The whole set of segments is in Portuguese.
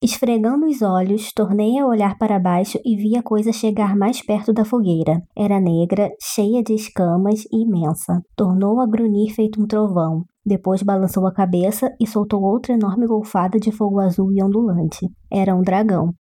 Esfregando os olhos, tornei a olhar para baixo e vi a coisa chegar mais perto da fogueira. Era negra, cheia de escamas e imensa. Tornou a grunhir feito um trovão. Depois balançou a cabeça e soltou outra enorme golfada de fogo azul e ondulante. Era um dragão.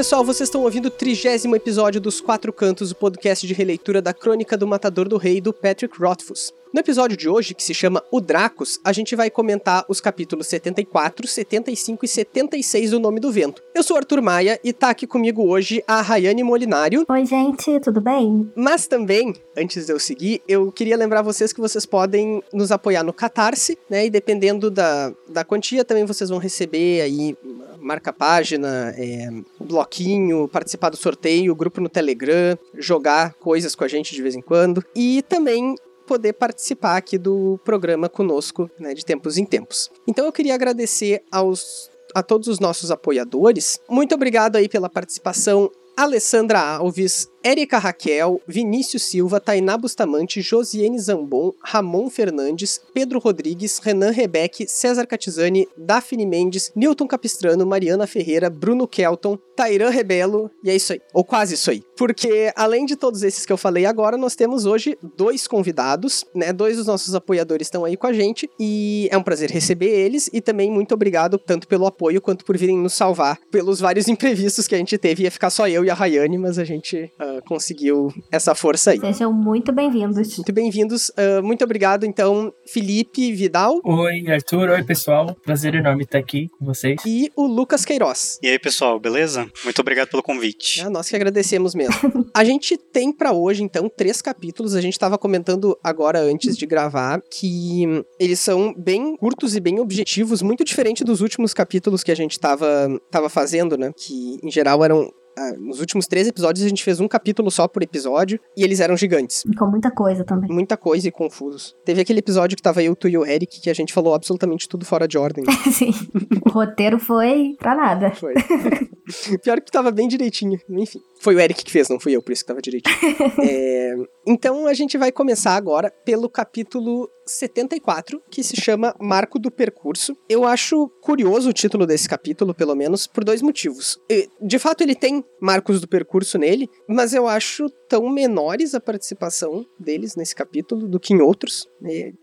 Pessoal, vocês estão ouvindo o trigésimo episódio dos Quatro Cantos, o podcast de releitura da Crônica do Matador do Rei do Patrick Rothfuss. No episódio de hoje, que se chama O Dracos, a gente vai comentar os capítulos 74, 75 e 76 do Nome do Vento. Eu sou Arthur Maia e tá aqui comigo hoje a Rayane Molinário. Oi, gente, tudo bem? Mas também, antes de eu seguir, eu queria lembrar vocês que vocês podem nos apoiar no Catarse, né? E dependendo da, da quantia, também vocês vão receber aí marca-página, é, bloquinho, participar do sorteio, grupo no Telegram, jogar coisas com a gente de vez em quando. E também poder participar aqui do programa conosco, né, de tempos em tempos. Então eu queria agradecer aos a todos os nossos apoiadores. Muito obrigado aí pela participação Alessandra Alves, Érica Raquel, Vinícius Silva, Tainá Bustamante, Josiane Zambon, Ramon Fernandes, Pedro Rodrigues, Renan Rebeck, César Catizani, Daphne Mendes, Newton Capistrano, Mariana Ferreira, Bruno Kelton, Tairan Rebelo, e é isso aí, ou quase isso aí. Porque além de todos esses que eu falei agora, nós temos hoje dois convidados, né? Dois dos nossos apoiadores estão aí com a gente e é um prazer receber eles e também muito obrigado tanto pelo apoio quanto por virem nos salvar pelos vários imprevistos que a gente teve. Ia ficar só eu e a Rayane, mas a gente uh, conseguiu essa força aí. Sejam muito bem-vindos. Muito bem-vindos. Uh, muito obrigado, então, Felipe Vidal. Oi, Arthur. Oi, pessoal. Prazer enorme estar aqui com vocês. E o Lucas Queiroz. E aí, pessoal, beleza? Muito obrigado pelo convite. É, nós que agradecemos mesmo. a gente tem para hoje, então, três capítulos. A gente estava comentando agora, antes de gravar, que eles são bem curtos e bem objetivos, muito diferente dos últimos capítulos que a gente estava tava fazendo, né? Que, em geral, eram nos últimos três episódios a gente fez um capítulo só por episódio e eles eram gigantes. E com muita coisa também. Muita coisa e confusos. Teve aquele episódio que tava eu, tu e o Eric que a gente falou absolutamente tudo fora de ordem. Sim. O roteiro foi pra nada. Foi. Pior que tava bem direitinho. Enfim. Foi o Eric que fez, não fui eu, por isso que tava direitinho. é, então a gente vai começar agora pelo capítulo 74, que se chama Marco do Percurso. Eu acho curioso o título desse capítulo, pelo menos, por dois motivos. De fato, ele tem marcos do percurso nele, mas eu acho tão menores a participação deles nesse capítulo do que em outros.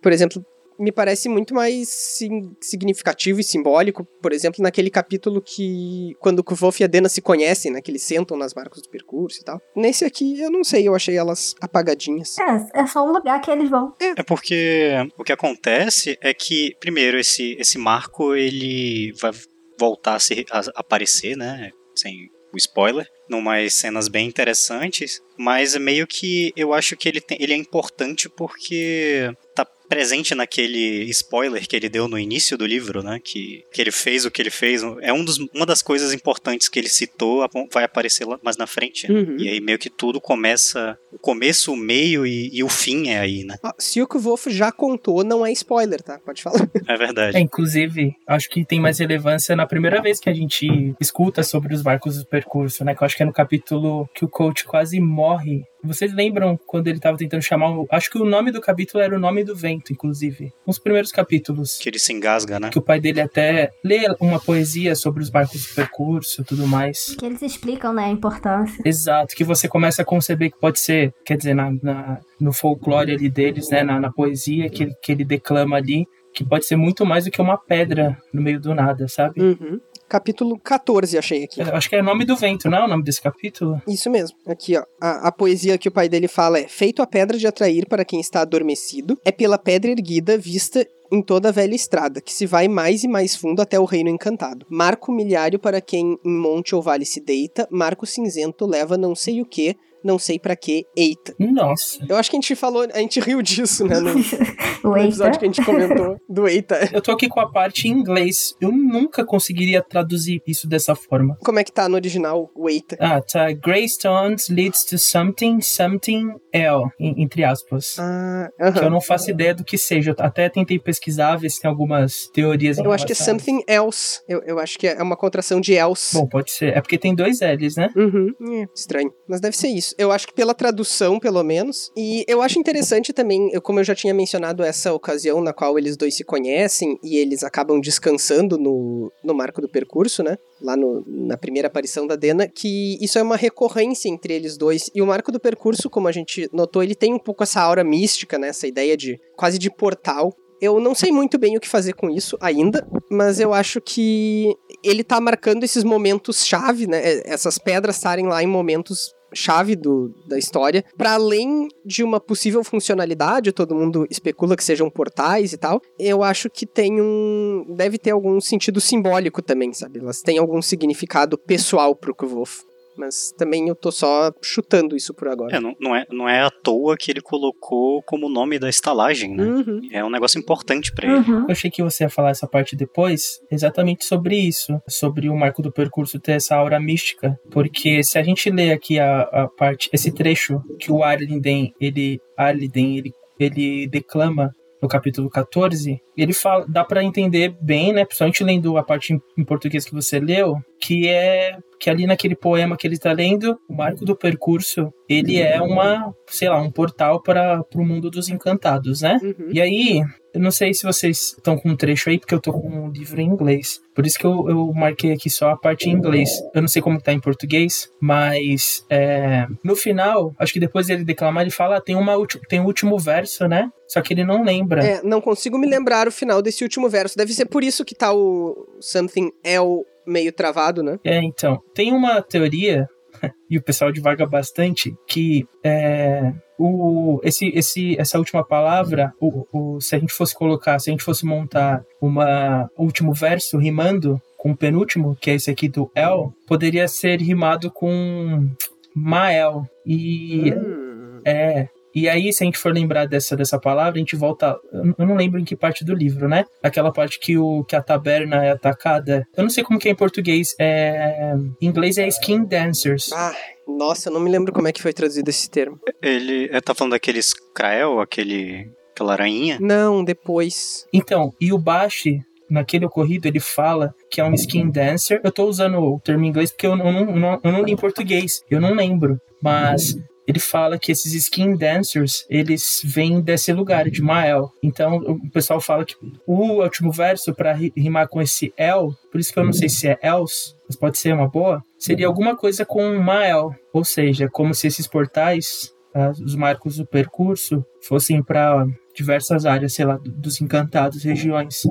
Por exemplo, me parece muito mais sim, significativo e simbólico, por exemplo, naquele capítulo que quando Kvof e a Dena se conhecem, né, que eles sentam nas marcas do percurso e tal. Nesse aqui, eu não sei, eu achei elas apagadinhas. É, é só um lugar que eles vão. É, é porque o que acontece é que, primeiro, esse, esse marco, ele vai voltar a, se, a aparecer, né, sem o spoiler, numas cenas bem interessantes, mas meio que eu acho que ele, tem, ele é importante porque tá presente naquele spoiler que ele deu no início do livro, né? Que, que ele fez o que ele fez. É um dos, uma das coisas importantes que ele citou, vai aparecer lá mais na frente. Né? Uhum. E aí meio que tudo começa. O começo, o meio e, e o fim é aí, né? Ah, se o que o Wolf já contou, não é spoiler, tá? Pode falar. É verdade. É, inclusive, acho que tem mais relevância na primeira vez que a gente escuta sobre os barcos do percurso, né? Que eu acho que é no capítulo que o coach quase morre vocês lembram quando ele estava tentando chamar. O... Acho que o nome do capítulo era o nome do vento, inclusive. Nos primeiros capítulos. Que ele se engasga, né? Que o pai dele até lê uma poesia sobre os barcos do percurso e tudo mais. Que eles explicam, né, a importância. Exato, que você começa a conceber que pode ser, quer dizer, na, na no folclore ali deles, né, na, na poesia que, que ele declama ali, que pode ser muito mais do que uma pedra no meio do nada, sabe? Uhum capítulo 14, achei aqui. Eu acho que é Nome do Vento, não é o nome desse capítulo? Isso mesmo. Aqui, ó. A, a, poesia que o pai dele fala é: Feito a pedra de atrair para quem está adormecido, é pela pedra erguida vista em toda a velha estrada, que se vai mais e mais fundo até o reino encantado. Marco milhário para quem em monte ou vale se deita, marco cinzento leva não sei o que, não sei para que, eita. Nossa. Eu acho que a gente falou, a gente riu disso, né, no, O no episódio que a gente comentou do eita. Eu tô aqui com a parte em inglês. Eu nunca conseguiria traduzir isso dessa forma. Como é que tá no original o eita? Ah, tá. Greystones leads to something, something L, entre aspas. Ah, Que eu não faço ideia do que seja. Eu até tentei pesquisar, ver se tem algumas teorias. em Eu acho que é something else. Eu, eu acho que é uma contração de else. Bom, pode ser. É porque tem dois L's, né? Uhum. É, estranho. Mas deve ser isso. Eu acho que pela tradução, pelo menos. E eu acho interessante também, eu, como eu já tinha mencionado, essa ocasião na qual eles dois se conhecem e eles acabam descansando no, no marco do percurso, né? Lá no- na primeira aparição da Dena, que isso é uma recorrência entre eles dois. E o marco do percurso, como a gente notou, ele tem um pouco essa aura mística, né? Essa ideia de quase de portal. Eu não sei muito bem o que fazer com isso ainda, mas eu acho que ele tá marcando esses momentos chave, né? É, Essas pedras estarem lá em momentos chave do, da história, para além de uma possível funcionalidade, todo mundo especula que sejam portais e tal. Eu acho que tem um deve ter algum sentido simbólico também, sabe? Elas têm algum significado pessoal pro Kvolf. Mas também eu tô só chutando isso por agora. É, não, não é, não é à toa que ele colocou como nome da estalagem, né? Uhum. É um negócio importante pra ele. Uhum. Eu achei que você ia falar essa parte depois, exatamente sobre isso, sobre o marco do percurso ter essa aura mística, porque se a gente lê aqui a, a parte, esse trecho que o Arliden, ele, Arliden, ele, ele declama no capítulo 14, ele fala, dá pra entender bem, né, principalmente lendo a parte em, português que você leu, que é que ali naquele poema que ele tá lendo, o marco do percurso, ele é uma, sei lá, um portal para o mundo dos encantados, né? Uhum. E aí, eu não sei se vocês estão com um trecho aí, porque eu tô com um livro em inglês. Por isso que eu, eu marquei aqui só a parte em inglês. Eu não sei como tá em português, mas é, no final, acho que depois dele declamar, ele fala, ah, tem, uma, tem o último verso, né? Só que ele não lembra. É, não consigo me lembrar o final desse último verso. Deve ser por isso que tá o something el meio travado, né? É, então, tem uma teoria, e o pessoal divaga bastante, que é, o, esse, esse, essa última palavra, o, o, se a gente fosse colocar, se a gente fosse montar uma o último verso rimando com o penúltimo, que é esse aqui do El, poderia ser rimado com Mael. E Hum. é. E aí, se a gente for lembrar dessa, dessa palavra, a gente volta. Eu não lembro em que parte do livro, né? Aquela parte que, o, que a taberna é atacada. Eu não sei como que é em português. É, em inglês é Skin Dancers. Ah, nossa, eu não me lembro como é que foi traduzido esse termo. Ele é, tá falando daqueles Krael, aquele, aquela aranha. Não, depois. Então, e o Bashi, naquele ocorrido, ele fala que é um skin dancer. Eu tô usando o termo em inglês porque eu não, eu não, eu não li em português. Eu não lembro. Mas ele fala que esses skin dancers, eles vêm desse lugar, de Mael. Então, o pessoal fala que o último verso, para rimar com esse El, por isso que eu não sei se é else, mas pode ser uma boa, seria alguma coisa com Mael. Ou seja, como se esses portais, ah, os marcos do percurso, fossem para diversas áreas, sei lá, dos encantados, regiões.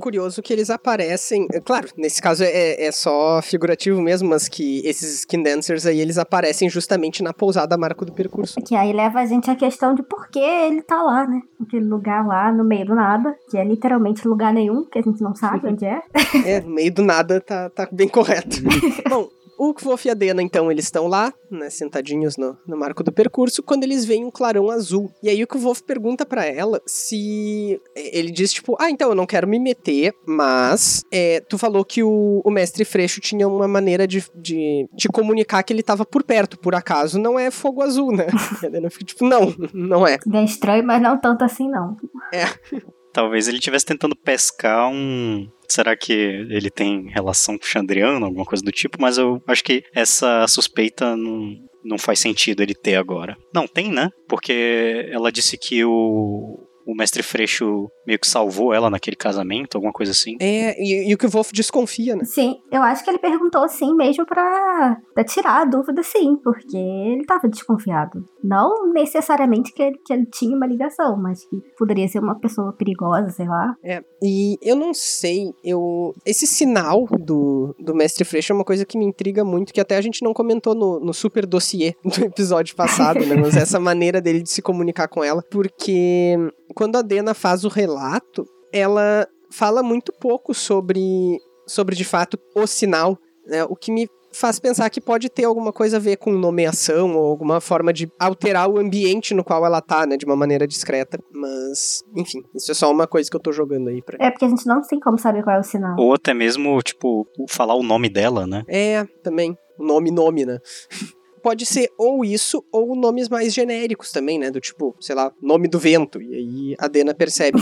Curioso que eles aparecem. é Claro, nesse caso é, é só figurativo mesmo, mas que esses skin dancers aí eles aparecem justamente na pousada Marco do Percurso. Que aí leva a gente à questão de por que ele tá lá, né? Aquele lugar lá no meio do nada, que é literalmente lugar nenhum, que a gente não sabe onde é. É, no meio do nada tá, tá bem correto. Bom, o Kvof e a Dena, então, eles estão lá, né, sentadinhos no, no marco do percurso, quando eles veem um clarão azul. E aí o Kvof pergunta pra ela se... Ele diz, tipo, ah, então, eu não quero me meter, mas é, tu falou que o, o mestre Freixo tinha uma maneira de, de te comunicar que ele tava por perto, por acaso não é fogo azul, né? E a Dena fica tipo, não, não é. É estranho, mas não tanto assim, não. Talvez ele estivesse tentando pescar um. Será que ele tem relação com o Chandriano, alguma coisa do tipo? Mas eu acho que essa suspeita não, não faz sentido ele ter agora. Não, tem, né? Porque ela disse que o, o mestre Freixo meio que salvou ela naquele casamento, alguma coisa assim. É, e, e o Kvof desconfia, né? Sim, eu acho que ele perguntou sim mesmo pra, pra tirar a dúvida, sim, porque ele tava desconfiado. Não necessariamente que ele, que ele tinha uma ligação, mas que poderia ser uma pessoa perigosa, sei lá. É, e eu não sei, eu. Esse sinal do, do Mestre Freixo é uma coisa que me intriga muito, que até a gente não comentou no, no super dossiê do episódio passado, né? Mas essa maneira dele de se comunicar com ela, porque quando a Dena faz o relato, ela fala muito pouco sobre, sobre de fato, o sinal. Né? O que me faz pensar que pode ter alguma coisa a ver com nomeação ou alguma forma de alterar o ambiente no qual ela tá, né, de uma maneira discreta. Mas, enfim, isso é só uma coisa que eu tô jogando aí pra. É porque a gente não tem como saber qual é o sinal. Ou até mesmo, tipo, falar o nome dela, né? É, também. O nome, nome, né? Pode ser ou isso, ou nomes mais genéricos também, né? Do tipo, sei lá, nome do vento. E aí a Dena percebe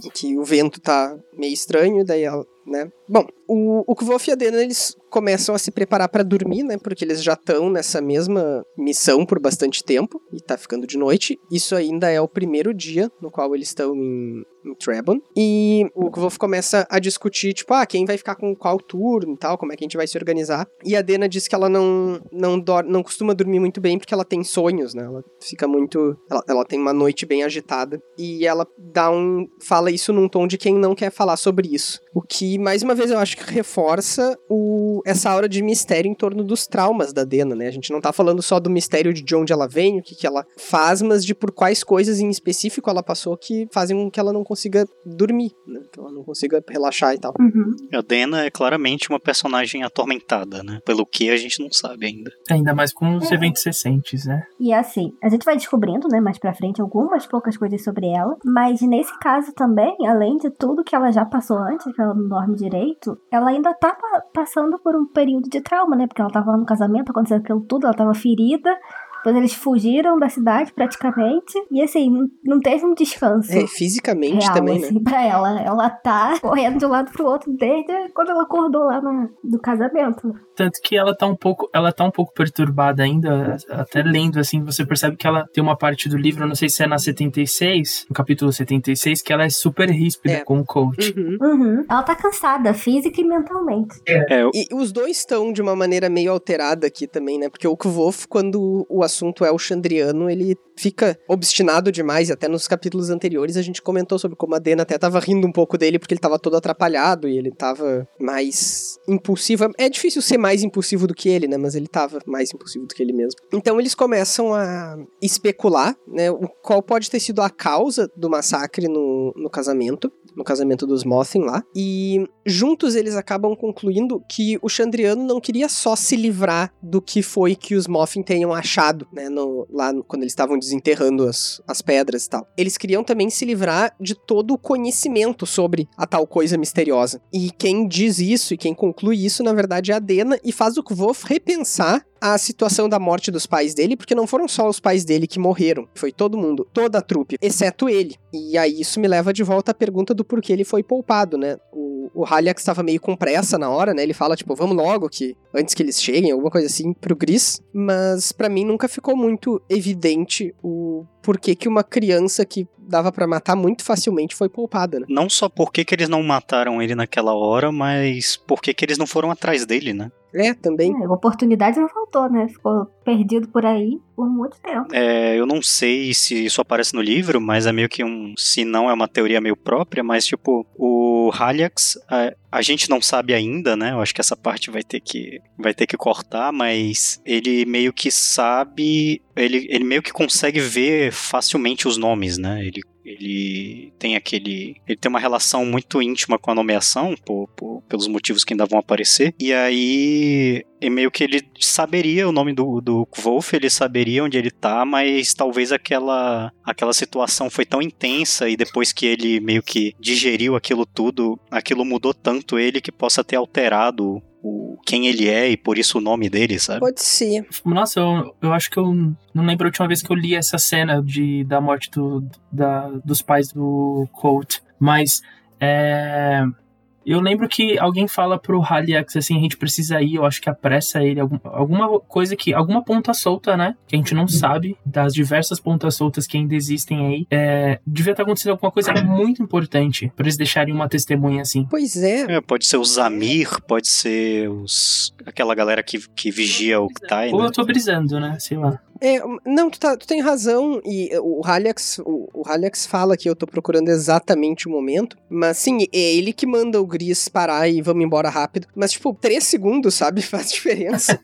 que, que o vento tá meio estranho, daí ela, né? Bom, o, o Kvof e a Dena, eles começam a se preparar para dormir, né? Porque eles já estão nessa mesma missão por bastante tempo e tá ficando de noite. Isso ainda é o primeiro dia no qual eles estão em, em Trebon. E o Kvof começa a discutir, tipo, ah, quem vai ficar com qual turno e tal, como é que a gente vai se organizar. E a Dena diz que ela não, não, não costuma dormir muito bem porque ela tem sonhos, né? Ela fica muito. Ela, ela tem uma noite bem agitada. E ela dá um. fala isso num tom de quem não quer falar sobre isso. O que, mais uma vez, eu acho que reforça o, essa aura de mistério em torno dos traumas da Dena, né? A gente não tá falando só do mistério de onde ela vem, o que, que ela faz, mas de por quais coisas em específico ela passou que fazem com que ela não consiga dormir, né? Que ela não consiga relaxar e tal. Uhum. A Dena é claramente uma personagem atormentada, né? Pelo que a gente não sabe ainda. Ainda mais com os eventos recentes, né? E assim, a gente vai descobrindo, né, mais pra frente, algumas poucas coisas sobre ela, mas nesse caso também, além de tudo que ela já passou antes, que ela não dorme direito, ela ainda tá pa- passando por um período de trauma, né? Porque ela tava lá no casamento, aconteceu aquilo tudo, ela tava ferida. Depois eles fugiram da cidade praticamente. E assim, não, teve um descanso. É, fisicamente real, também, né? assim, pra ela. Ela tá correndo de um lado pro outro desde quando ela acordou lá na, do casamento. Tanto que ela tá um pouco, ela tá um pouco perturbada ainda, até lendo assim, você percebe que ela tem uma parte do livro, não sei se é na 76, no capítulo 76, que ela é super ríspida É. com o coach. Uhum. Uhum. Ela tá cansada, física e mentalmente. É, E os dois estão de uma maneira meio alterada aqui também, né? Porque o Kvof, quando o assunto é o Chandriano, ele fica obstinado demais. E até nos capítulos anteriores a gente comentou sobre como a Dena até tava rindo um pouco dele porque ele tava todo atrapalhado e ele tava mais impulsivo. É difícil ser mais impulsivo do que ele, né? Mas ele tava mais impulsivo do que ele mesmo. Então eles começam a especular, né? O qual pode ter sido a causa do massacre no, no casamento. No casamento dos Mothin lá. E juntos eles acabam concluindo que o Chandriano não queria só se livrar do que foi que os Mothin tenham achado, né, no- lá quando eles estavam desenterrando as, as pedras e tal. Eles queriam também se livrar de todo o conhecimento sobre a tal coisa misteriosa. E quem diz isso e quem conclui isso, na verdade, é a Dena e faz o Kvof repensar a situação da morte dos pais dele, porque não foram só os pais dele que morreram, foi todo mundo, toda a trupe, exceto ele. E aí isso me leva de volta à pergunta do porquê ele foi poupado, né? O, o estava meio com pressa na hora, né? Ele fala, tipo, vamos logo, que antes que eles cheguem, alguma coisa assim, pro Gris. Mas pra mim nunca ficou muito evidente o porquê que uma criança que dava pra matar muito facilmente foi poupada, né? não só por que eles não mataram ele naquela hora, mas por que que eles não foram atrás dele, né? É, também. É, oportunidade não faltou, né? Ficou perdido por aí por muito tempo. É, eu não sei se isso aparece no livro, mas é meio que um. Se não é uma teoria meio própria, mas tipo, o Halyax, a, a gente não sabe ainda, né? Eu acho que essa parte vai ter que, vai ter que cortar, mas ele meio que sabe. Ele, ele meio que consegue ver facilmente os nomes, né? Ele, ele tem aquele. Ele tem uma relação muito íntima com a nomeação, por, por- pelos motivos que ainda vão aparecer. E aí. E meio que ele saberia o nome do, do Wolf, ele saberia onde ele tá, mas talvez aquela, aquela situação foi tão intensa e depois que ele meio que digeriu aquilo tudo, aquilo mudou tanto ele que possa ter alterado o, quem ele é e por isso o nome dele, sabe? Pode ser. Nossa, eu, eu acho que eu não lembro a última vez que eu li essa cena de, da morte do, da, dos pais do Colt, mas é, eu lembro que alguém fala pro Haliax assim, a gente precisa ir, eu acho que apressa ele, algum, alguma coisa que, alguma ponta solta, né, que a gente não sabe, das diversas pontas soltas que ainda existem aí, é, devia estar acontecendo alguma coisa muito importante pra eles deixarem uma testemunha assim. Pois é. É, pode ser o Zamir, pode ser os, aquela galera que, que vigia o Ktai, Ou né? eu tô brisando, né, sei lá. É, não, tu, tá, tu tem razão, e o Halyax, o, o Halyax fala que eu tô procurando exatamente o momento, mas sim, é ele que manda o Gris parar e vamos embora rápido. Mas, tipo, três segundos, sabe, faz diferença.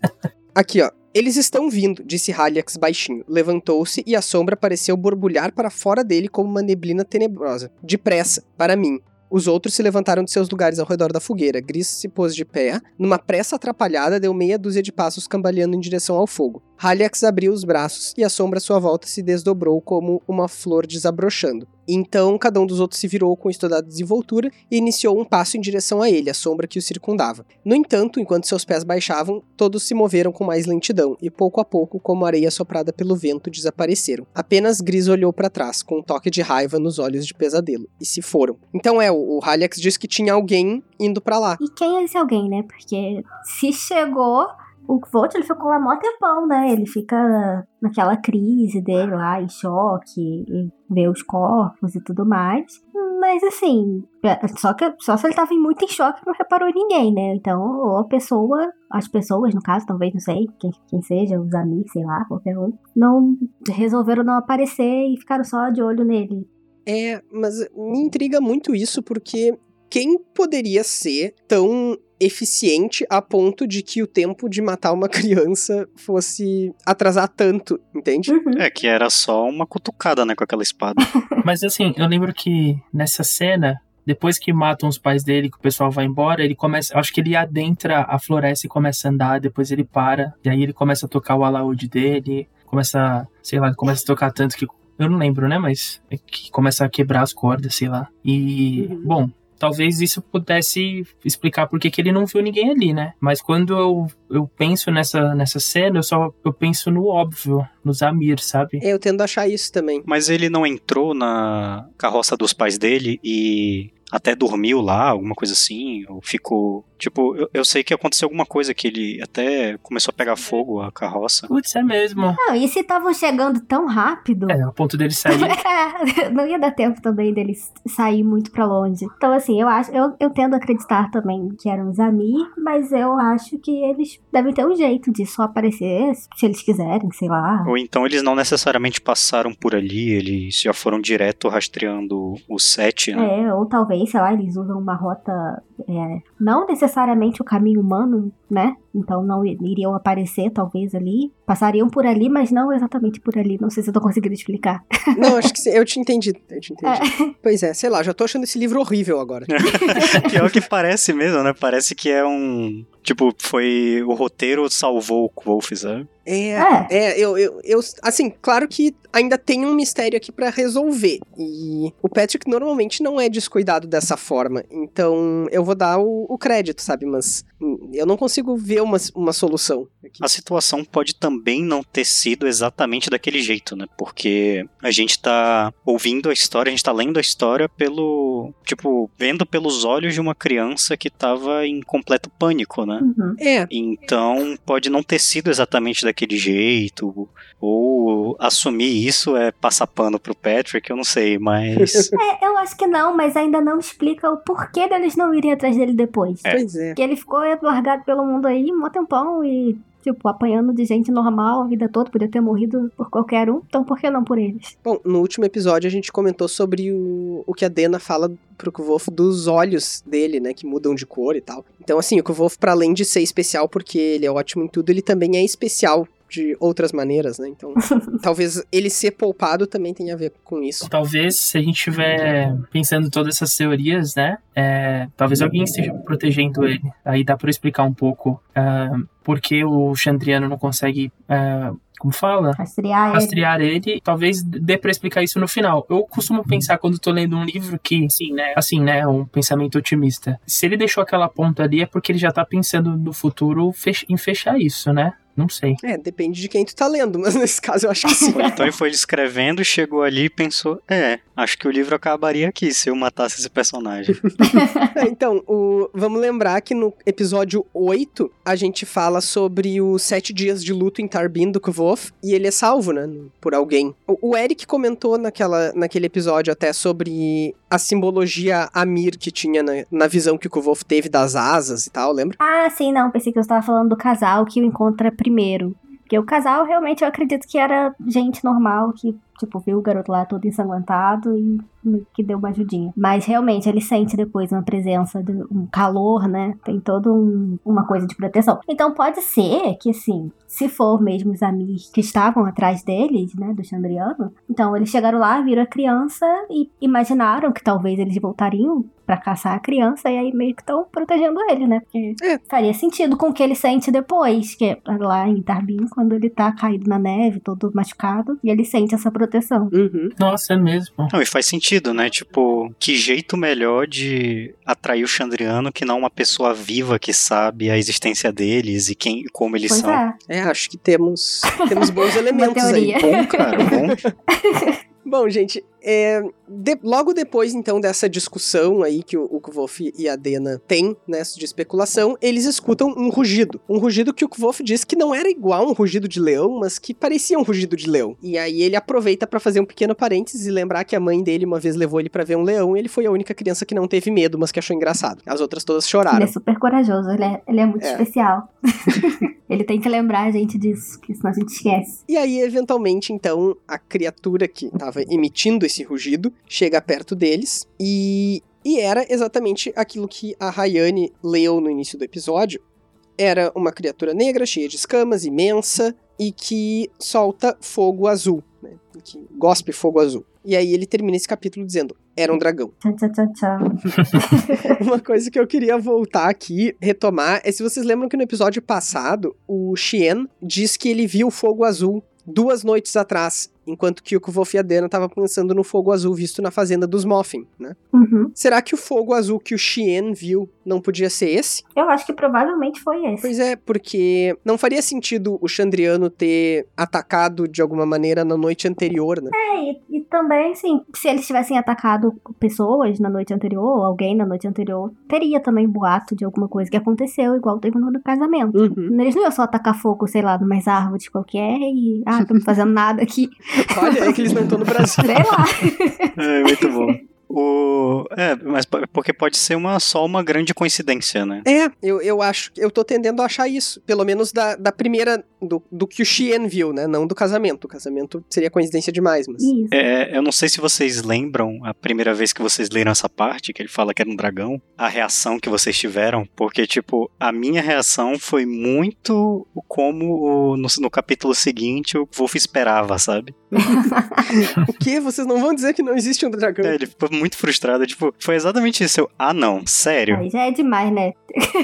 Aqui, ó. Eles estão vindo, disse Halyax baixinho. Levantou-se e a sombra pareceu borbulhar para fora dele como uma neblina tenebrosa. Depressa, para mim. Os outros se levantaram de seus lugares ao redor da fogueira. Gris se pôs de pé. Numa pressa atrapalhada, deu meia dúzia de passos cambaleando em direção ao fogo. Haliax abriu os braços e a sombra à sua volta se desdobrou como uma flor desabrochando. Então, cada um dos outros se virou com estudada desenvoltura e iniciou um passo em direção a ele, a sombra que o circundava. No entanto, enquanto seus pés baixavam, todos se moveram com mais lentidão e, pouco a pouco, como areia soprada pelo vento, desapareceram. Apenas Gris olhou para trás, com um toque de raiva nos olhos de pesadelo, e se foram. Então, é, o Haliax disse que tinha alguém indo para lá. E quem é esse alguém, né? Porque se chegou o Volt ele ficou lá mó tempão, né? Ele fica naquela crise dele lá, em choque, e vê os corpos e tudo mais. Mas assim, é, só que só se ele tava muito em choque não reparou ninguém, né? Então, ou a pessoa, as pessoas, no caso, talvez, não sei, quem, quem seja, os amigos, sei lá, qualquer um, não resolveram não aparecer e ficaram só de olho nele. É, mas me intriga muito isso porque quem poderia ser tão eficiente a ponto de que o tempo de matar uma criança fosse atrasar tanto, entende? Uhum. É que era só uma cutucada, né, com aquela espada. Mas assim, eu lembro que nessa cena, depois que matam os pais dele, que o pessoal vai embora, ele começa. Acho que ele adentra a floresta e começa a andar, depois ele para, e aí ele começa a tocar o alaúde dele, começa, sei lá, ele começa a tocar tanto que. Eu não lembro, né? Mas é que começa a quebrar as cordas, sei lá. E, Uhum. bom, talvez isso pudesse explicar por que que ele não viu ninguém ali, né? Mas quando eu, eu penso nessa, nessa cena, eu só eu penso no óbvio, no Zamir, sabe? É, eu tendo a achar isso também. Mas ele não entrou na carroça dos pais dele e até dormiu lá, alguma coisa assim, ou ficou. Tipo, eu, eu sei que aconteceu alguma coisa que ele até começou a pegar fogo a carroça. Putz, é mesmo. Não, e se estavam chegando tão rápido. É, ao ponto dele sair. É, não ia dar tempo também deles sair muito pra longe. Então, assim, eu acho, eu, eu tendo a acreditar também que eram os Amir, mas eu acho que eles devem ter um jeito de só aparecer se eles quiserem, sei lá. Ou então eles não necessariamente passaram por ali, eles já foram direto rastreando o set, né? É, ou talvez, sei lá, eles usam uma rota é, não necessariamente o caminho humano, né? Então não iriam aparecer, talvez, ali. Passariam por ali, mas não exatamente por ali. Não sei se eu tô conseguindo explicar. Não, acho que sim, eu te entendi. Eu te entendi. Pois é, sei lá, já tô achando esse livro horrível agora. Pior que parece mesmo, né? Parece que é um. Tipo, foi. O roteiro salvou o Wolf, sabe? É, É. é, eu, eu, eu, assim, claro que ainda tem um mistério aqui pra resolver. E o Patrick normalmente não é descuidado dessa forma. Então eu vou dar o, o crédito, sabe? Mas hum, eu não consigo ver uma, uma solução. aqui. A situação pode também não ter sido exatamente daquele jeito, né? Porque a gente tá ouvindo a história, a gente tá lendo a história pelo. Tipo, vendo pelos olhos de uma criança que tava em completo pânico, né? Uhum. É, Então, pode não ter sido exatamente daquele jeito, ou assumir isso é passar pano pro Patrick, eu não sei, mas. É, eu acho que não, mas ainda não explica o porquê deles não irem atrás dele depois. É. pois é. Que ele ficou largado pelo mundo aí um tempão e, tipo, apanhando de gente normal a vida toda, podia ter morrido por qualquer um, então por que não por eles? Bom, no último episódio a gente comentou sobre o, o que a Dena fala pro Kvolf dos olhos dele, né, que mudam de cor e tal. Então, assim, o Kvolf, pra além de ser especial porque ele é ótimo em tudo, ele também é especial de outras maneiras, né? Então, talvez ele ser poupado também tenha a ver com isso. Talvez, se a gente estiver pensando em todas essas teorias, né? é, talvez alguém esteja protegendo ele. Aí dá pra explicar um pouco ah, por que o Chandriano não consegue. ah, como fala? Rastrear ele. Rastrear ele, talvez dê pra explicar isso no final. Eu costumo pensar quando tô lendo um livro que, sim, né? Assim, né? Um pensamento otimista. Se ele deixou aquela ponta ali é porque ele já tá pensando no futuro fech- em fechar isso, né? Não sei. É, depende de quem tu tá lendo, mas nesse caso eu acho que sim. Então ele foi escrevendo, chegou ali e pensou: é, acho que o livro acabaria aqui se eu matasse esse personagem. É, então, o- vamos lembrar que no episódio 8 a gente fala sobre os sete dias de luto em Tarbin do Kvof e ele é salvo, né, por alguém. O, o Eric comentou naquela, naquele episódio até sobre a simbologia Amir que tinha na, na visão que o Kvof teve das asas e tal, lembra? Ah, sim, não. Pensei que você estava falando do casal que o encontra primeiro. Porque o casal realmente eu acredito que era gente normal que, tipo, viu o garoto lá todo ensanguentado e que deu uma ajudinha. Mas realmente ele sente depois uma presença, de, um calor, né? Tem toda um, uma coisa de proteção. Então pode ser que, assim, se for mesmo os amigos que estavam atrás deles, né, do Chandriano, então eles chegaram lá, viram a criança e imaginaram que talvez eles voltariam para caçar a criança e aí meio que estão protegendo ele, né? Porque É. faria sentido com o que ele sente depois, que é lá em Tarbin, quando ele tá caído na neve, todo machucado, e ele sente essa proteção. Uhum. Nossa, é mesmo. Não, e faz sentido, né? Tipo, que jeito melhor de atrair o Chandriano que não uma pessoa viva que sabe a existência deles e quem, como eles Pois são. é. É, acho que temos, temos bons elementos aí. Bom, cara, bom. Bom, gente, é, de- logo depois, então, dessa discussão aí que o, o e a Dena têm, né, de especulação, eles escutam um rugido. Um rugido que o Kvolf diz que não era igual um rugido de leão, mas que parecia um rugido de leão. E aí ele aproveita pra fazer um pequeno parênteses e lembrar que a mãe dele uma vez levou ele pra ver um leão e ele foi a única criança que não teve medo, mas que achou engraçado. As outras todas Ele choraram. é super corajoso, ele é, ele é muito É. especial. ele tem que lembrar a gente disso, que senão a gente esquece. E aí, eventualmente, então, a criatura que estava emitindo esse rugido chega perto deles e, e era exatamente aquilo que a Rayane leu no início do episódio. Era uma criatura negra, cheia de escamas, imensa e que solta fogo azul? Que gospe fogo azul. E aí ele termina esse capítulo dizendo: era um dragão. Tchau, tchau, tchau. Uma coisa que eu queria voltar aqui, retomar, é se vocês lembram que no episódio passado, o Xien diz que ele viu fogo azul duas noites atrás, enquanto que o Kvolf e a Dena estavam pensando no fogo azul visto na fazenda dos Moffin, né? Uhum. Será que o fogo azul que o Xien viu não podia ser esse? Eu acho que provavelmente foi esse. Pois é, porque não faria sentido o Chandriano ter atacado de alguma maneira na noite anterior, né? É, e, e também, assim, se eles tivessem atacado pessoas na noite anterior, ou alguém na noite anterior, teria também boato de alguma coisa que aconteceu, igual teve no casamento. Uhum. Eles não iam só atacar fogo, sei lá, numas árvores qualquer e. Ah, estamos fazendo nada aqui. Olha, é que eles não estão no Brasil. Sei lá. É, muito bom. O... É, mas po- porque pode ser uma, só uma grande coincidência, né? É, eu, eu acho, eu tô tendendo a achar isso. Pelo menos da, da primeira, do, do que o Xien viu, né? Não do casamento. O casamento seria coincidência demais, mas. É, eu não sei se vocês lembram a primeira vez que vocês leram essa parte, que ele fala que era um dragão, a reação que vocês tiveram, porque, tipo, a minha reação foi muito como o- no, no capítulo seguinte o Wolf esperava, sabe? O quê? Vocês não vão dizer que não existe um dragão? É, ele ficou muito frustrado, tipo, foi exatamente isso. Eu, ah, não, sério? Aí já é demais, né?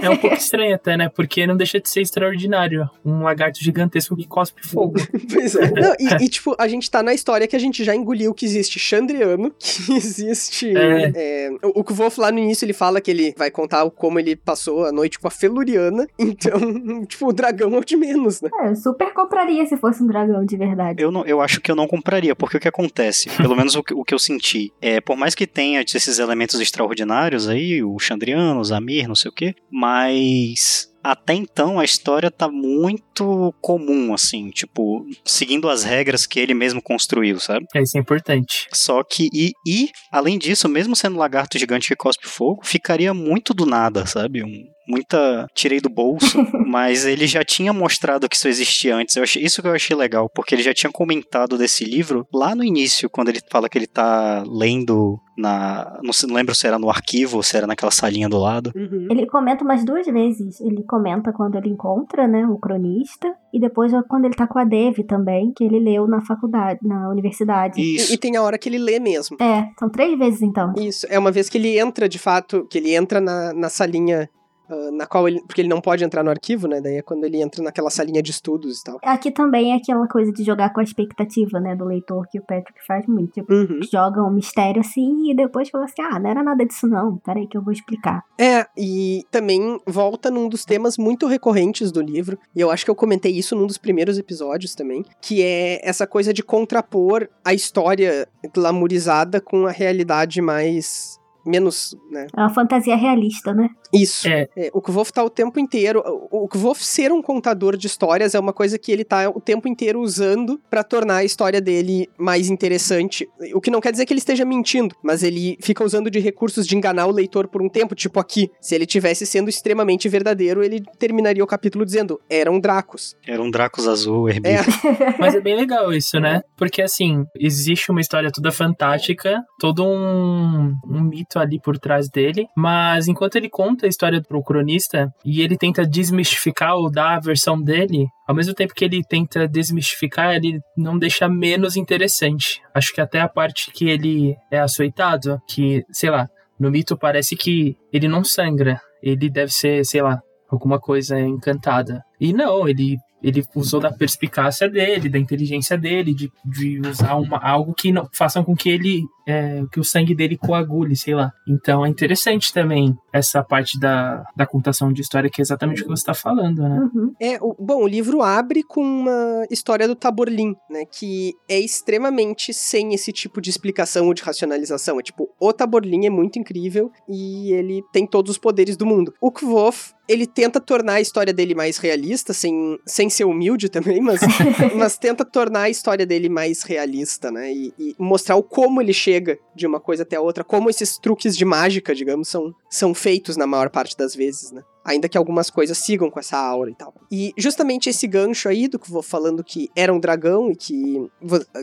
É um pouco estranho até, né? Porque não deixa de ser extraordinário. Um lagarto gigantesco que cospe fogo. Pois é. Não, e, e, tipo, a gente tá na história que a gente já engoliu que existe Chandriano, que existe. É. é, o o Kvolf lá no início ele fala que ele vai contar como ele passou a noite com a Feluriana. Então, tipo, o dragão é o de menos, né? É, eu super compraria se fosse um dragão de verdade. Eu, não, eu acho que eu não compraria, porque o que acontece, pelo menos o, que- o que eu senti, é por mais que tenha esses elementos extraordinários aí, o Chandriano, o Zamir, não sei o quê, mas até então a história tá muito comum, assim, tipo, seguindo as regras que ele mesmo construiu, sabe? É, isso é importante. Só que, e, e além disso, mesmo sendo um lagarto gigante que cospe fogo, ficaria muito do nada, sabe? Um, muita. Tirei do bolso, mas ele já tinha mostrado que isso existia antes. Eu achei, isso que eu achei legal, porque ele já tinha comentado desse livro lá no início, quando ele fala que ele tá lendo na. Não, sei- não lembro se era no arquivo ou se era naquela salinha do lado. Uhum. Ele comenta umas duas vezes. Ele comenta quando ele encontra, né, o cronista, e depois quando ele tá com a Dev também, que ele leu na faculdade, na universidade. Isso. E, e tem a hora que ele lê mesmo. É, são três vezes então. Isso, é uma vez que ele entra de fato, que ele entra na, na salinha ah, na qual ele. Porque ele não pode entrar no arquivo, né? Daí é quando ele entra naquela salinha de estudos e tal. Aqui também é aquela coisa de jogar com a expectativa, né, do leitor, que o Patrick faz muito. Tipo, Uhum. joga um mistério assim e depois fala assim: ah, não era nada disso não. Peraí que eu vou explicar. É, e também volta num dos temas muito recorrentes do livro, e eu acho que eu comentei isso num dos primeiros episódios também, que é essa coisa de contrapor a história glamourizada com a realidade mais menos, né? É uma fantasia realista, né? Isso. É. É, o Kvolf tá o tempo inteiro. O, Kvolf ser um contador de histórias é uma coisa que ele tá o tempo inteiro usando pra tornar a história dele mais interessante. O que não quer dizer que ele esteja mentindo, mas ele fica usando de recursos de enganar o leitor por um tempo, tipo aqui. Se ele tivesse sendo extremamente verdadeiro, ele terminaria o capítulo dizendo: eram Dracos. Era um Dracos azul, herbívoro. É. Mas é bem legal isso, né? Porque assim, existe uma história toda fantástica, todo um, um mito ali por trás dele, mas enquanto ele conta a história pro cronista e ele tenta desmistificar ou dar a versão dele, ao mesmo tempo que ele tenta desmistificar, ele não deixa menos interessante. Acho que até a parte que ele é açoitado, que, sei lá, no mito parece que ele não sangra, ele deve ser, sei lá, alguma coisa encantada. E não, ele ele usou da perspicácia dele, da inteligência dele, de, de usar uma, algo que não façam com que ele é, que o sangue dele coagule, sei lá. Então é interessante também essa parte da, da contação de história, que é exatamente o que você está falando, né? Uhum. É, o, bom, o livro abre com uma história do Taborlin, né? Que é extremamente sem esse tipo de explicação ou de racionalização. É tipo, o Taborlin é muito incrível e ele tem todos os poderes do mundo. O Kvof, ele tenta tornar a história dele mais realista, sem, sem ser humilde também, mas, mas tenta tornar a história dele mais realista, né? E, e mostrar o como ele chega de uma coisa até a outra, como esses truques de mágica, digamos, são, são feitos na maior parte das vezes, né? Ainda que algumas coisas sigam com essa aura e tal. E justamente esse gancho aí do que vou falando que era um dragão e que,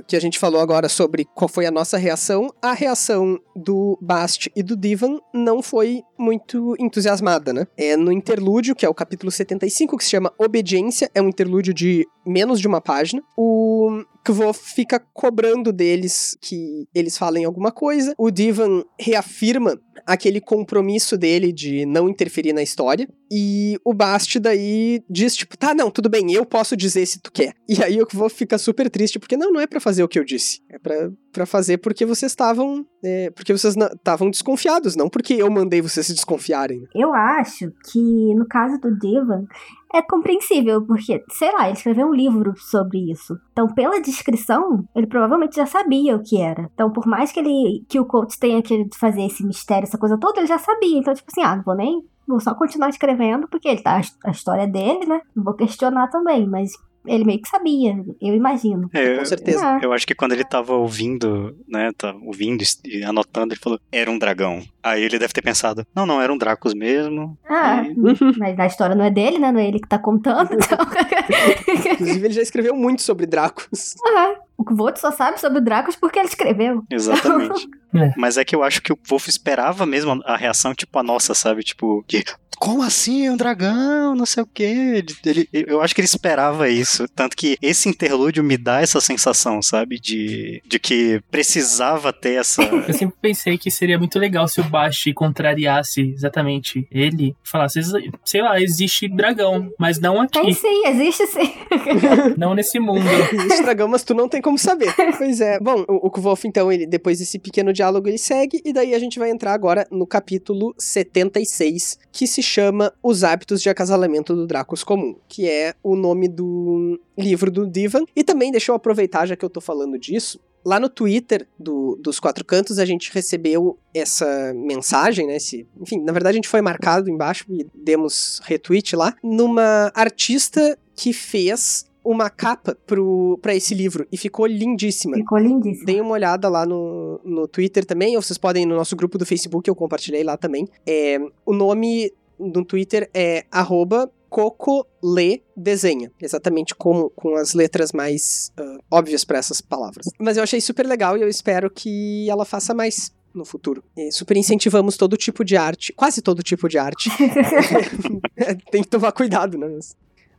que a gente falou agora sobre qual foi a nossa reação, a reação do Bast e do Divan não foi muito entusiasmada, né? É no interlúdio, que é o capítulo 75, que se chama Obediência, é um interlúdio de menos de uma página. O Kvof fica cobrando deles que eles falem alguma coisa. O Divan reafirma aquele compromisso dele de não interferir na história. E o Bast daí diz, tipo, tá, não, tudo bem, eu posso dizer se tu quer. E aí o Kvof fica super triste, porque não, não é para fazer o que eu disse. É pra, fazer porque vocês estavam. É, porque vocês estavam desconfiados, não porque eu mandei vocês se desconfiarem. Eu acho que no caso do Divan, é compreensível, porque, sei lá, ele escreveu um livro sobre isso. Então, pela descrição, ele provavelmente já sabia o que era. Então, por mais que ele que o coach tenha que fazer esse mistério, essa coisa toda, ele já sabia. Então, tipo assim, ah, não vou nem. Vou só continuar escrevendo, porque ele tá a história dele, né? Não vou questionar também, mas ele meio que sabia, eu imagino. É, Com certeza. Ah, Eu acho que quando ele tava ouvindo, né, tá ouvindo e anotando, ele falou, era um dragão. Aí ele deve ter pensado, não, não, eram Dracos mesmo. ah, E- mas a história não é dele, né? Não é ele que tá contando, então. Inclusive, ele já escreveu muito sobre Dracos. Ah, o Kvolt só sabe sobre Dracos porque ele escreveu. Exatamente. É. Mas é que eu acho que o Wolf esperava mesmo a reação, tipo, a nossa, sabe? Tipo, de, como assim, um dragão, não sei o quê. Ele, eu acho que ele esperava isso. Tanto que esse interlúdio me dá essa sensação, sabe? De, de que precisava ter essa... Eu sempre pensei que seria muito legal se o Bashi contrariasse exatamente ele, falasse, sei lá, existe dragão, mas não Tem aqui, sim, existe sim. não nesse mundo. Existe dragão, mas tu não tem como saber. Pois é. Bom, o, o Kvolf, então, ele, depois desse pequeno diálogo, ele segue, e daí a gente vai entrar agora no capítulo 76, que se chama Os Hábitos de Acasalamento do Dracos Comum, que é o nome do livro do Divan. E também, deixa eu aproveitar, já que eu tô falando disso, Lá no Twitter do, dos Quatro Cantos, a gente recebeu essa mensagem, né? Esse, enfim, na verdade a gente foi marcado embaixo e demos retweet lá, numa artista que fez uma capa pro, pra esse livro e ficou lindíssima. Ficou lindíssimo. Deem uma olhada lá no, no Twitter também, ou vocês podem ir no nosso grupo do Facebook, eu compartilhei lá também. É, o nome no Twitter é arroba Cocole desenha, exatamente como com as letras mais ah, óbvias para essas palavras. Mas eu achei super legal e eu espero que ela faça mais no futuro. E super incentivamos todo tipo de arte, quase todo tipo de arte. Tem que tomar cuidado, né?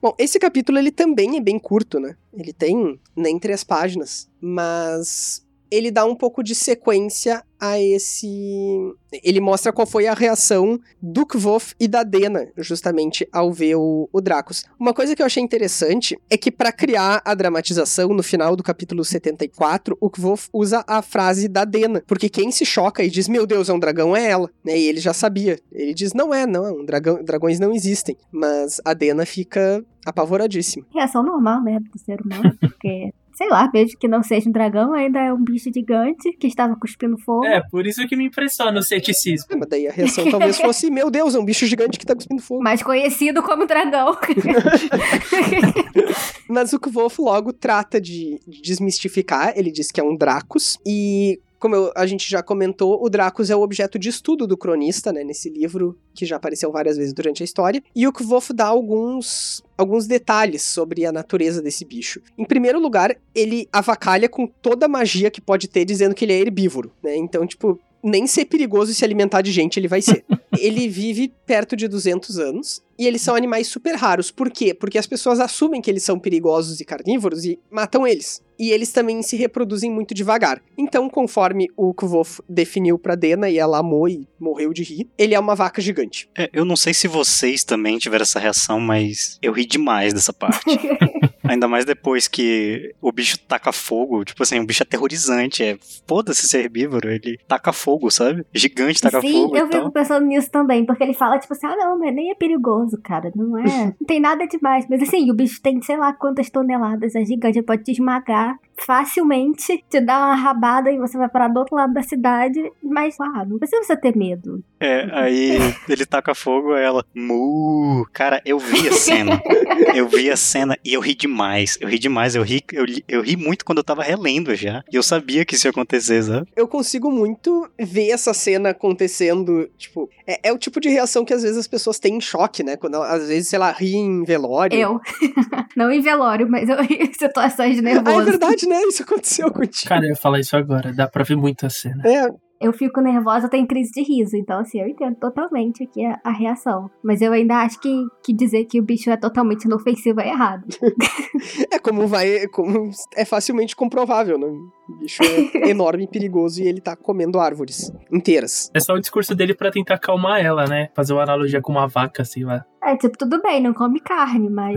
Bom, esse capítulo ele também é bem curto, né? Ele tem nem três páginas, mas ele dá um pouco de sequência a esse. Ele mostra qual foi a reação do Kvof e da Dena, justamente, ao ver o, o Dracos. Uma coisa que eu achei interessante é que, para criar a dramatização, no final do capítulo 74, o Kvof usa a frase da Dena. Porque quem se choca e diz, meu Deus, é um dragão, é ela. Né? E ele já sabia. Ele diz, não é, não, é um dragão, dragões não existem. Mas a Dena fica apavoradíssima. Reação normal, né, do ser humano, porque sei lá, mesmo que não seja um dragão, ainda é um bicho gigante que estava cuspindo fogo. É, por isso que me impressiona o ceticismo. É, mas daí a reação talvez fosse: Meu Deus, é um bicho gigante que tá cuspindo fogo. Mais conhecido como dragão. Mas o Kvolf logo trata de de desmistificar. Ele diz que é um Dracos. E como eu- a gente já comentou, o Dracos é o objeto de estudo do cronista, né, nesse livro que já apareceu várias vezes durante a história. E o Kvolf dá alguns, alguns detalhes sobre a natureza desse bicho. Em primeiro lugar, ele avacalha com toda a magia que pode ter, dizendo que ele é herbívoro, né? Então, tipo, nem ser perigoso se alimentar de gente ele vai ser. ele vive perto de 200 anos e eles são animais super raros. Por quê? Porque as pessoas assumem que eles são perigosos e carnívoros e matam eles. E eles também se reproduzem muito devagar. Então, conforme o Kvolf definiu pra Dena e ela amou e morreu de rir, ele é uma vaca gigante. É, eu não sei se vocês também tiveram essa reação, mas eu ri demais dessa parte. Ainda mais depois que o bicho taca fogo. Tipo assim, um bicho aterrorizante. É foda-se ser herbívoro. Ele taca fogo, sabe? Gigante taca Sim, fogo eu e tal. fico pensando nisso também, porque ele fala, tipo assim, ah, não, mas nem é perigoso, cara, não é, não tem nada demais. Mas assim, o bicho tem sei lá quantas toneladas, é gigante, pode te esmagar facilmente, te dar uma rabada e você vai parar do outro lado da cidade, mas, ah, não precisa você ter medo. É, aí ele taca fogo, aí ela. Mu. Cara, eu vi a cena. Eu vi a cena e eu ri demais. Eu ri demais. Eu ri, eu, eu ri muito quando eu tava relendo já. E eu sabia que isso ia acontecer, sabe? Eu consigo muito ver essa cena acontecendo, tipo, é, é o tipo de reação que às vezes as pessoas têm em choque, né? Quando às vezes, sei lá, ri em velório. Eu. não em velório, mas eu em situações de Ah, é nervoso. verdade, né? Isso aconteceu contigo. Cara, eu ia falar isso agora, dá pra ver muito a cena. É, eu fico nervosa, eu tenho crise de riso. Então, assim, eu entendo totalmente aqui a, a reação. Mas eu ainda acho que, que dizer que o bicho é totalmente inofensivo é errado. é como vai. Como é facilmente comprovável, né? O bicho é enorme e perigoso e ele tá comendo árvores inteiras. É só o discurso dele pra tentar acalmar ela, né? Fazer uma analogia com uma vaca, assim, lá. É, tipo, tudo bem, não come carne, mas.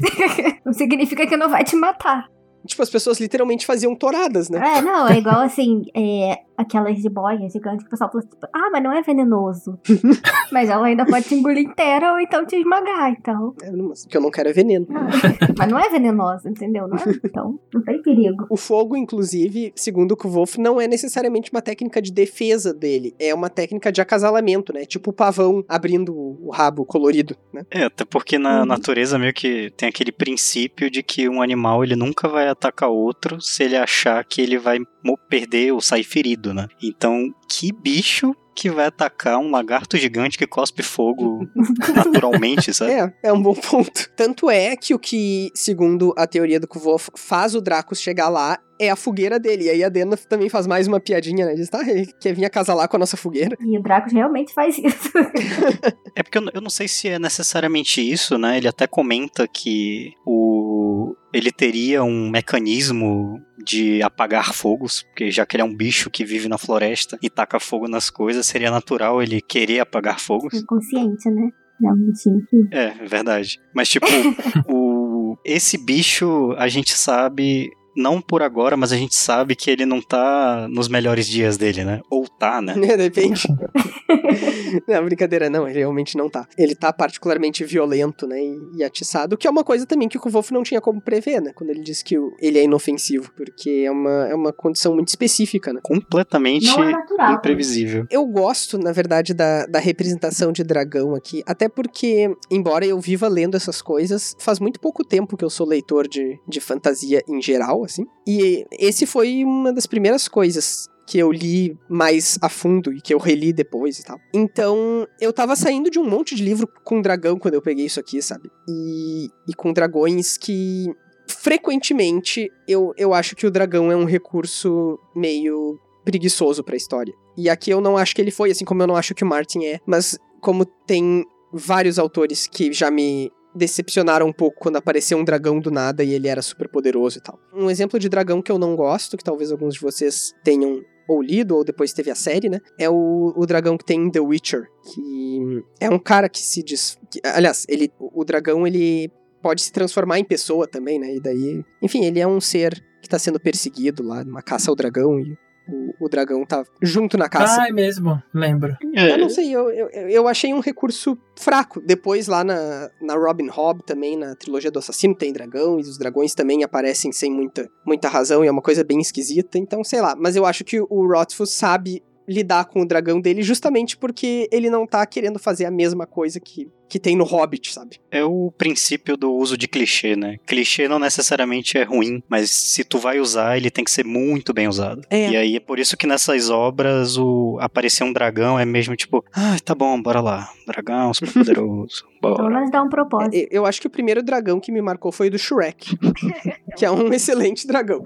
não significa que não vai te matar. Tipo, as pessoas literalmente faziam touradas, né? É, não, é igual assim, é, aquelas jiboias gigantes que o pessoal fala tipo, ah, mas não é venenoso. mas ela ainda pode te engolir inteira ou então te esmagar, então. É, o que eu não quero é veneno. mas não é venenosa, entendeu? Não é? Então, não tem perigo. O fogo, inclusive, segundo o Kvolf, não é necessariamente uma técnica de defesa dele. É uma técnica de acasalamento, né? Tipo o pavão abrindo o rabo colorido, né? É, até porque na Uhum. natureza meio que tem aquele princípio de que um animal ele nunca vai atacar outro se ele achar que ele vai mo- perder ou sair ferido, né? Então, que bicho que vai atacar um lagarto gigante que cospe fogo naturalmente, sabe? É, é um bom ponto. Tanto é que o que, segundo a teoria do Kvolf, faz o Dracos chegar lá é a fogueira dele. E aí a Dena também faz mais uma piadinha, né? Diz, tá, ele quer vir acasalar com a nossa fogueira. E o Dracos realmente faz isso. É porque eu, eu não sei se é necessariamente isso, né? Ele até comenta que o ele teria um mecanismo de apagar fogos, porque já que ele é um bicho que vive na floresta e taca fogo nas coisas, seria natural ele querer apagar fogos. Inconsciente, né? É um bichinho que. É, verdade. Mas tipo, o esse bicho a gente sabe não por agora, mas a gente sabe que ele não tá nos melhores dias dele, né? Ou tá, né? Né, Depende. não, brincadeira, não, ele realmente não tá. Ele tá particularmente violento, né, e, e atiçado, que é uma coisa também que o Kvolf não tinha como prever, né, quando ele disse que o- ele é inofensivo, porque é uma, é uma condição muito específica, né. Completamente Não é natural. imprevisível. Eu gosto, na verdade, da, da representação de dragão aqui, até porque, embora eu viva lendo essas coisas, faz muito pouco tempo que eu sou leitor de, de fantasia em geral, assim, e esse foi uma das primeiras coisas que eu li mais a fundo e que eu reli depois e tal. Então, eu tava saindo de um monte de livro com dragão quando eu peguei isso aqui, sabe? E, e com dragões que frequentemente eu, eu acho que o dragão é um recurso meio preguiçoso pra história. E aqui eu não acho que ele foi, assim como eu não acho que o Martin é, mas como tem vários autores que já me decepcionaram um pouco quando apareceu um dragão do nada e ele era super poderoso e tal. Um exemplo de dragão que eu não gosto, que talvez alguns de vocês tenham ou lido, ou depois teve a série, né? É o, o dragão que tem em The Witcher, que é um cara que se diz... que- aliás, ele, o dragão, ele pode se transformar em pessoa também, né? E daí... Enfim, ele é um ser que tá sendo perseguido lá, numa caça ao dragão, e o, o dragão tá junto na caça. Ah, é mesmo, lembro. Eu não sei, eu, eu, eu achei um recurso fraco. Depois, lá na, na Robin Hobb, também, na trilogia do assassino, tem dragão, e os dragões também aparecem sem muita, muita razão, e é uma coisa bem esquisita. Então, sei lá. Mas eu acho que o Rothfuss sabe lidar com o dragão dele justamente porque ele não tá querendo fazer a mesma coisa que, que tem no Hobbit, sabe? É o princípio do uso de clichê, né? Clichê não necessariamente é ruim, mas se tu vai usar, ele tem que ser muito bem usado. É. E aí é por isso que nessas obras o aparecer um dragão é mesmo tipo, ah, tá bom, bora lá. Dragão, super poderoso. Pelo Bora. menos dá um propósito. É, Eu acho que o primeiro dragão que me marcou foi o do Shrek, que é um excelente dragão.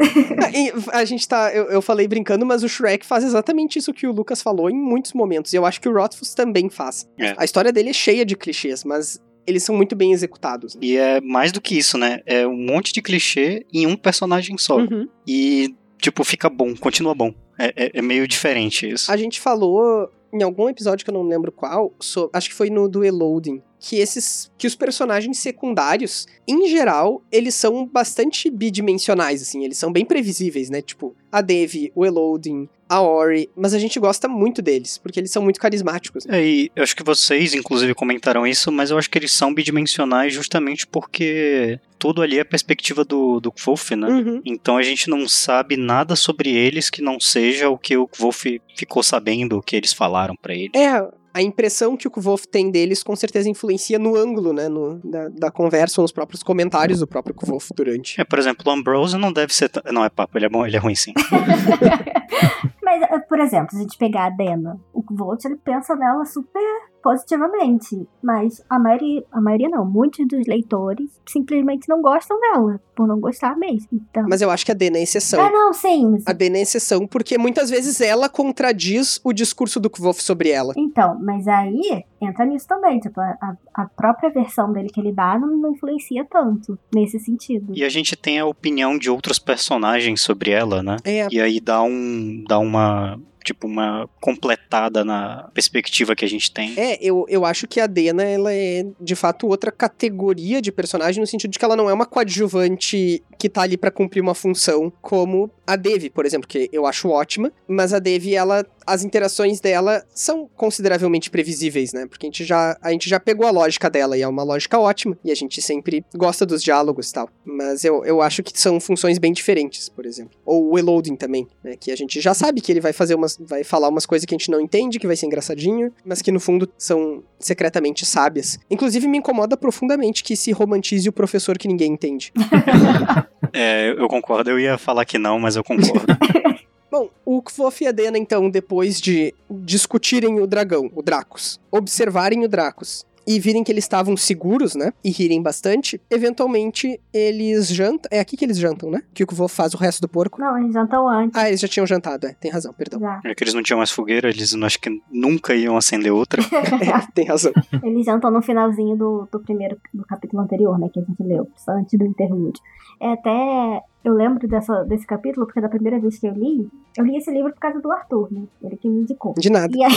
E A gente tá, eu, eu falei brincando, mas o Shrek faz exatamente isso que o Lucas falou em muitos momentos. E eu acho que o Rothfuss também faz. É. A história dele é cheia de clichês, mas eles são muito bem executados. né? E é mais do que isso, né? É um monte de clichê em um personagem só. Uhum. E, tipo, fica bom, continua bom. É, é- é meio diferente isso. A gente falou em algum episódio que eu não lembro qual, so- acho que foi no do Eloding, que esses que os personagens secundários, em geral, eles são bastante bidimensionais assim, eles são bem previsíveis, né? Tipo, a Devi, o Eloding, a Ori, mas a gente gosta muito deles, porque eles são muito carismáticos. É, e eu acho que vocês, inclusive, comentaram isso, mas eu acho que eles são bidimensionais justamente porque tudo ali é a perspectiva do, do Wolf, né? Uhum. Então a gente não sabe nada sobre eles que não seja o que o Wolf ficou sabendo, o que eles falaram pra ele. É, a impressão que o Kvolf tem deles com certeza influencia no ângulo, né, no, da, da conversa ou nos próprios comentários do próprio Kvolf durante. É, por exemplo, o Ambrose não deve ser. t- Não, é papo, ele é bom, ele é ruim sim. Mas, eh, por exemplo, se a gente pegar a Dena, o Volt, ele pensa nela super positivamente. Mas a maioria, a maioria não, muitos dos leitores simplesmente não gostam dela, por não gostar mesmo. Então. Mas eu acho que a Dena é exceção. Ah, não, sim. mas- A Dena é exceção porque muitas vezes ela contradiz o discurso do Kvolf sobre ela. Então, mas aí entra nisso também. Tipo, a, a- a própria versão dele que ele dá não, não influencia tanto nesse sentido. E a gente tem a opinião de outros personagens sobre ela, né? É, E aí dá um. dá uma. Tipo, uma completada na perspectiva que a gente tem. É, eu, eu acho que a Dena, ela é, de fato, outra categoria de personagem, no sentido de que ela não é uma coadjuvante que tá ali pra cumprir uma função, como a Devi, por exemplo, que eu acho ótima, mas a Devi, ela, as interações dela são consideravelmente previsíveis, né? Porque a gente já, a gente já pegou a lógica dela, e é uma lógica ótima, e a gente sempre gosta dos diálogos e tal. Mas eu, eu acho que são funções bem diferentes, por exemplo. Ou o Eloding também, né? Que a gente já sabe que ele vai fazer umas. vai falar umas coisas que a gente não entende, que vai ser engraçadinho, mas que no fundo são secretamente sábias. Inclusive, me incomoda profundamente que se romantize o professor que ninguém entende. É, eu concordo, eu ia falar que não, mas eu concordo. Bom, o Kvof e a Dena, então, depois de discutirem o dragão, o Dracos, observarem o Dracos e virem que eles estavam seguros, né? E rirem bastante, eventualmente eles jantam. É aqui que eles jantam, né? Que o Kvof faz o resto do porco. Não, eles jantam antes. Ah, eles já tinham jantado, é. Tem razão, perdão. Já. É que eles não tinham mais fogueira, eles não, acho que nunca iam acender outra. É, tem razão. Eles jantam no finalzinho do, do primeiro do capítulo anterior, né? Que a gente leu, antes do interlúdio. É até. Eu lembro dessa, desse capítulo, porque da primeira vez que eu li, eu li esse livro por causa do Arthur, né? Ele que me indicou. De nada. E aí,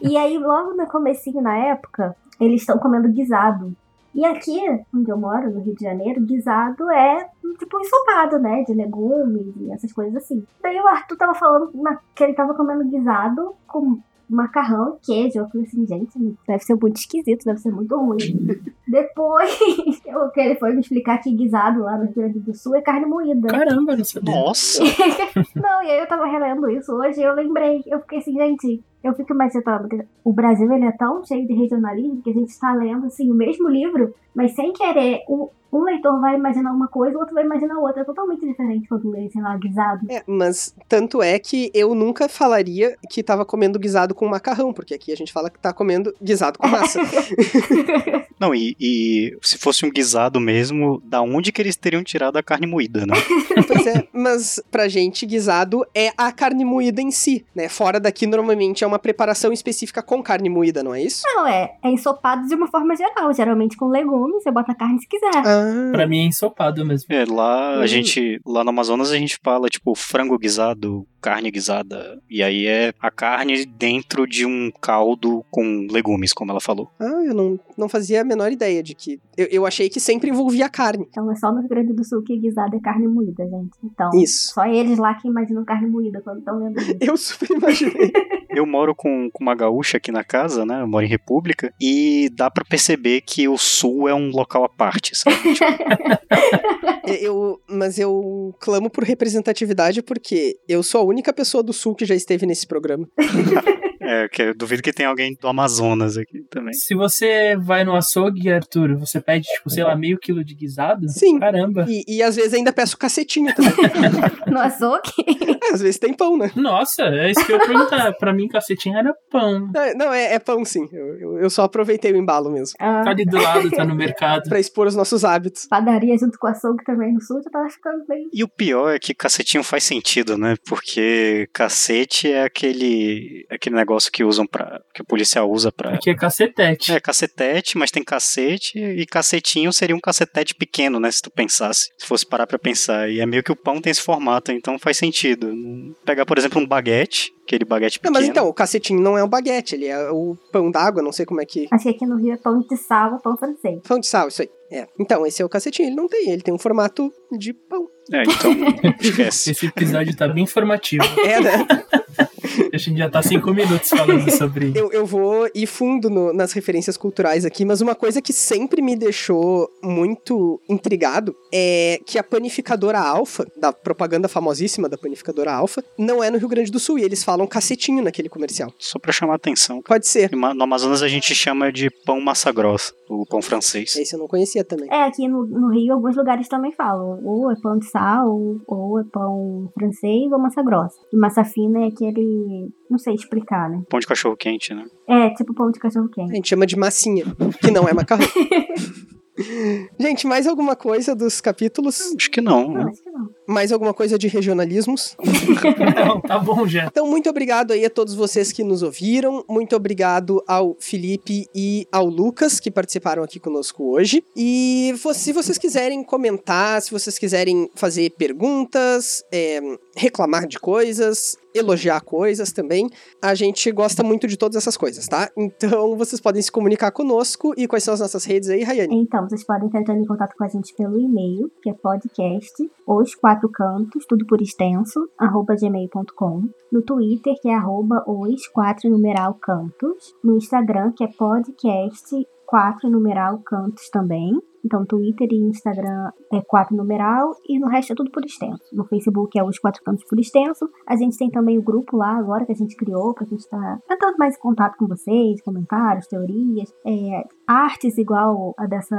e aí, logo no comecinho, na época, eles estão comendo guisado. E aqui, onde eu moro, no Rio de Janeiro, guisado é tipo um ensopado, né? De legumes e essas coisas assim. Daí o Arthur tava falando que ele tava comendo guisado com macarrão e queijo. Eu falei assim, gente, deve ser muito esquisito, deve ser muito ruim. Depois, eu, que ele foi me explicar que guisado lá no Rio Grande do Sul é carne moída. Caramba, não sabia. Nossa! Não, e aí eu tava relendo isso hoje e eu lembrei. Eu fiquei assim, gente, eu fico imaginando que o Brasil ele é tão cheio de regionalismo que a gente está lendo assim o mesmo livro, mas sem querer, um, um leitor vai imaginar uma coisa, o outro vai imaginar outra. É totalmente diferente quando lê, sei lá, guisado. É, mas tanto é que eu nunca falaria que tava comendo guisado com macarrão, porque aqui a gente fala que tá comendo guisado com massa. Não, e, e se fosse um guisado mesmo, da onde que eles teriam tirado a carne moída, né? Pois é, mas pra gente, guisado é a carne moída em si, né? Fora daqui, normalmente é uma preparação específica com carne moída, não é isso? Não, é, é ensopado de uma forma geral, geralmente com legumes, você bota carne se quiser. Ah, Pra mim é ensopado mesmo. É, lá a Hum. gente, lá no Amazonas a gente fala, tipo, frango guisado, carne guisada. E aí é a carne dentro de um caldo com legumes, como ela falou. Ah, eu não, não fazia a menor ideia de que. Eu, eu achei que sempre envolvia carne. Então é só no Rio Grande do Sul que guisado é carne moída, gente. Então, Isso. só eles lá que imaginam carne moída quando estão lendo isso. Eu super imaginei. Eu moro com, com uma gaúcha aqui na casa, né? Eu moro em República. E dá pra perceber que o sul é um local à parte, sabe? eu, mas eu clamo por representatividade porque eu sou a única pessoa do sul que já esteve nesse programa. É, que eu duvido que tenha alguém do Amazonas aqui também. Se você vai no açougue, Arthur, você pede, tipo, sei lá, meio quilo de guisado? Sim. Caramba. E, e às vezes ainda peço cacetinho também. No açougue? É, às vezes tem pão, né? Nossa, é isso que eu ia perguntar. pra mim, cacetinho era pão. É, Não, é, é pão sim. Eu, eu, eu só aproveitei o embalo mesmo. Ah, Tá ali do lado, tá no mercado. Pra expor os nossos hábitos. padaria junto com açougue também no sul, já tava ficando bem. E o pior é que cacetinho faz sentido, né? Porque cacete é aquele, aquele negócio que usam para que o policial usa pra. Aqui é cacetete. É cacetete, mas tem cacete e cacetinho seria um cacetete pequeno, né? Se tu pensasse, se fosse parar pra pensar. E é meio que o pão tem esse formato, então faz sentido. Pegar, por exemplo, um baguete, aquele baguete Não, pequeno. mas então, o cacetinho não é um baguete, ele é o pão d'água, não sei como é que. Acho que aqui no Rio é pão de sal ou pão francês. Pão de sal, isso aí. É. Então, esse é o cacetinho, ele não tem, ele tem um formato de pão. É, então esquece. Esse episódio tá bem informativo. É, né? A gente já tá cinco minutos falando sobre. Eu, eu vou ir fundo no- nas referências culturais aqui, mas uma coisa que sempre me deixou muito intrigado é que a panificadora Alfa, da propaganda famosíssima da panificadora Alfa, não é no Rio Grande do Sul, e eles falam cacetinho naquele comercial. Só pra chamar a atenção. Pode ser. No Amazonas a gente chama de pão massa grossa, o pão francês. Esse eu não conhecia também. É, aqui no, no Rio alguns lugares também falam. Ou é pão de sal, ou, ou é pão francês, ou massa grossa. E massa fina é aquele. Não sei explicar, né? Pão de cachorro quente, né? É, tipo pão de cachorro A quente. gente chama de massinha, que não é macarrão. Gente, mais alguma coisa dos capítulos? Acho que não, né? Não, acho que não. Mais alguma coisa de regionalismos? Não, tá bom já. Então, muito obrigado aí a todos vocês que nos ouviram. Muito obrigado ao Felipe e ao Lucas que participaram aqui conosco hoje. E se vocês quiserem comentar, se vocês quiserem fazer perguntas, é, reclamar de coisas, elogiar coisas também, a gente gosta muito de todas essas coisas, tá? Então, vocês podem se comunicar conosco. E quais são as nossas redes aí, Rayane? Então, vocês podem estar entrando em contato com a gente pelo e-mail, que é podcast, os quatro cantos, tudo por extenso, arroba gmail.com. No Twitter, que é arroba os quatro numeral cantos. No Instagram, que é podcast quatro numeral cantos também. Então, Twitter e Instagram é quatro numeral e no resto é tudo por extenso. No Facebook é os quatro cantos por extenso. A gente tem também o grupo lá agora que a gente criou pra gente estar entrando mais em contato com vocês, comentários, teorias, é, artes igual a dessa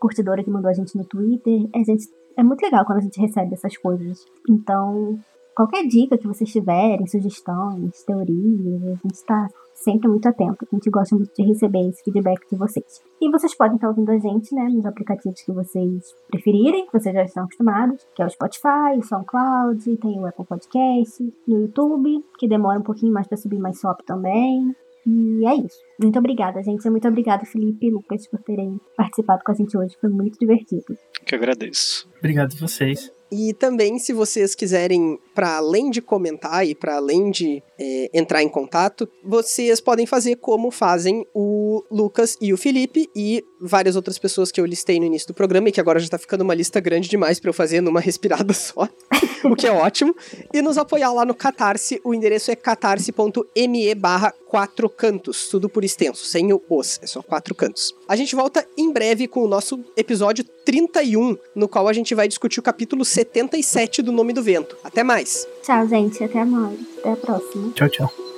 curtidora que mandou a gente no Twitter. A gente, é muito legal quando a gente recebe essas coisas. Então, qualquer dica que vocês tiverem, sugestões, teorias, a gente está sempre muito atento. A gente gosta muito de receber esse feedback de vocês. E vocês podem estar ouvindo a gente, né, nos aplicativos que vocês preferirem, que vocês já estão acostumados, que é o Spotify, o SoundCloud, tem o Apple Podcast, no YouTube, que demora um pouquinho mais para subir mais SOP também. E é isso. Muito obrigada, gente. Muito obrigada, Felipe e Lucas, por terem participado com a gente hoje. Foi muito divertido. Que agradeço. Obrigado a vocês. E também, se vocês quiserem, para além de comentar e para além de é, entrar em contato, vocês podem fazer como fazem o Lucas e o Felipe e várias outras pessoas que eu listei no início do programa e que agora já tá ficando uma lista grande demais para eu fazer numa respirada só, o que é ótimo. E nos apoiar lá no Catarse, o endereço é catarse.me barra quatro cantos, tudo por extenso, sem o os, é só quatro cantos. A gente volta em breve com o nosso episódio 31, no qual a gente vai discutir o capítulo 77 do Nome do Vento. Até mais! Tchau, gente. Até mais. Até a próxima. Tchau, tchau.